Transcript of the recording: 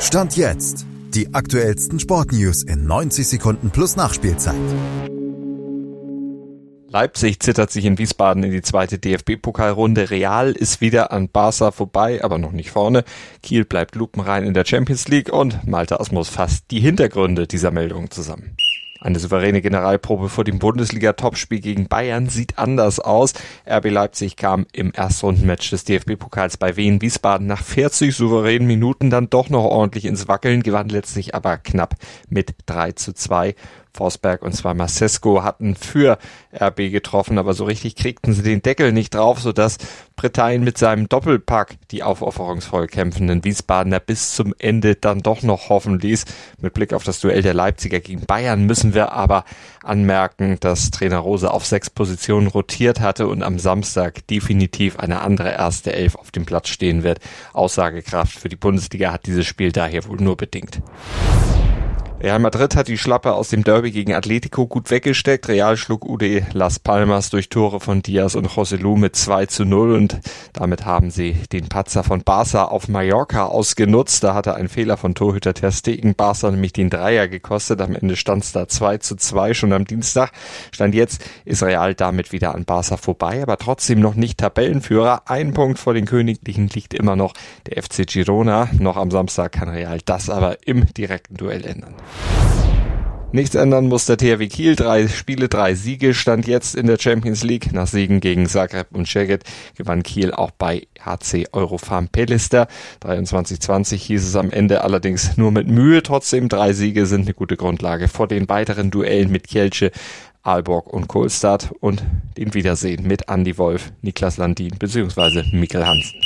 Stand jetzt. Die aktuellsten Sportnews in 90 Sekunden plus Nachspielzeit. Leipzig zittert sich in Wiesbaden in die zweite DFB-Pokalrunde. Real ist wieder an Barca vorbei, aber noch nicht vorne. Kiel bleibt lupenrein in der Champions League und Malte Asmus fasst die Hintergründe dieser Meldung zusammen. Eine souveräne Generalprobe vor dem Bundesliga-Topspiel gegen Bayern sieht anders aus. RB Leipzig kam im Erstrundenmatch des DFB-Pokals bei Wien Wiesbaden nach 40 souveränen Minuten dann doch noch ordentlich ins Wackeln, gewann letztlich aber knapp mit 3 zu 2. Forsberg und zwar Masesco hatten für RB getroffen, aber so richtig kriegten sie den Deckel nicht drauf, sodass Bretagn mit seinem Doppelpack die aufopferungsvoll kämpfenden Wiesbadener bis zum Ende dann doch noch hoffen ließ. Mit Blick auf das Duell der Leipziger gegen Bayern müssen wir aber anmerken, dass Trainer Rose auf sechs Positionen rotiert hatte und am Samstag definitiv eine andere erste Elf auf dem Platz stehen wird. Aussagekraft für die Bundesliga hat dieses Spiel daher wohl nur bedingt. Real Madrid hat die Schlappe aus dem Derby gegen Atletico gut weggesteckt. Real schlug UD Las Palmas durch Tore von Diaz und Joselu mit 2 zu 0 und damit haben sie den Patzer von Barca auf Mallorca ausgenutzt. Da hatte ein Fehler von Torhüter Ter Stegen Barca nämlich den Dreier gekostet. Am Ende stand es da 2 zu 2 schon am Dienstag. Stand jetzt ist Real damit wieder an Barca vorbei, aber trotzdem noch nicht Tabellenführer. Ein Punkt vor den Königlichen liegt immer noch der FC Girona. Noch am Samstag kann Real das aber im direkten Duell ändern. Nichts ändern muss der THW Kiel. Drei Spiele, drei Siege stand jetzt in der Champions League. Nach Siegen gegen Zagreb und Szeged gewann Kiel auch bei HC Eurofarm Pelister. 23-20 hieß es am Ende allerdings nur mit Mühe. Trotzdem drei Siege sind eine gute Grundlage vor den weiteren Duellen mit Kielce, Aalborg und Kohlstadt und den Wiedersehen mit Andy Wolf, Niklas Landin bzw. Mikkel Hansen.